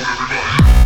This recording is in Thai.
Motivation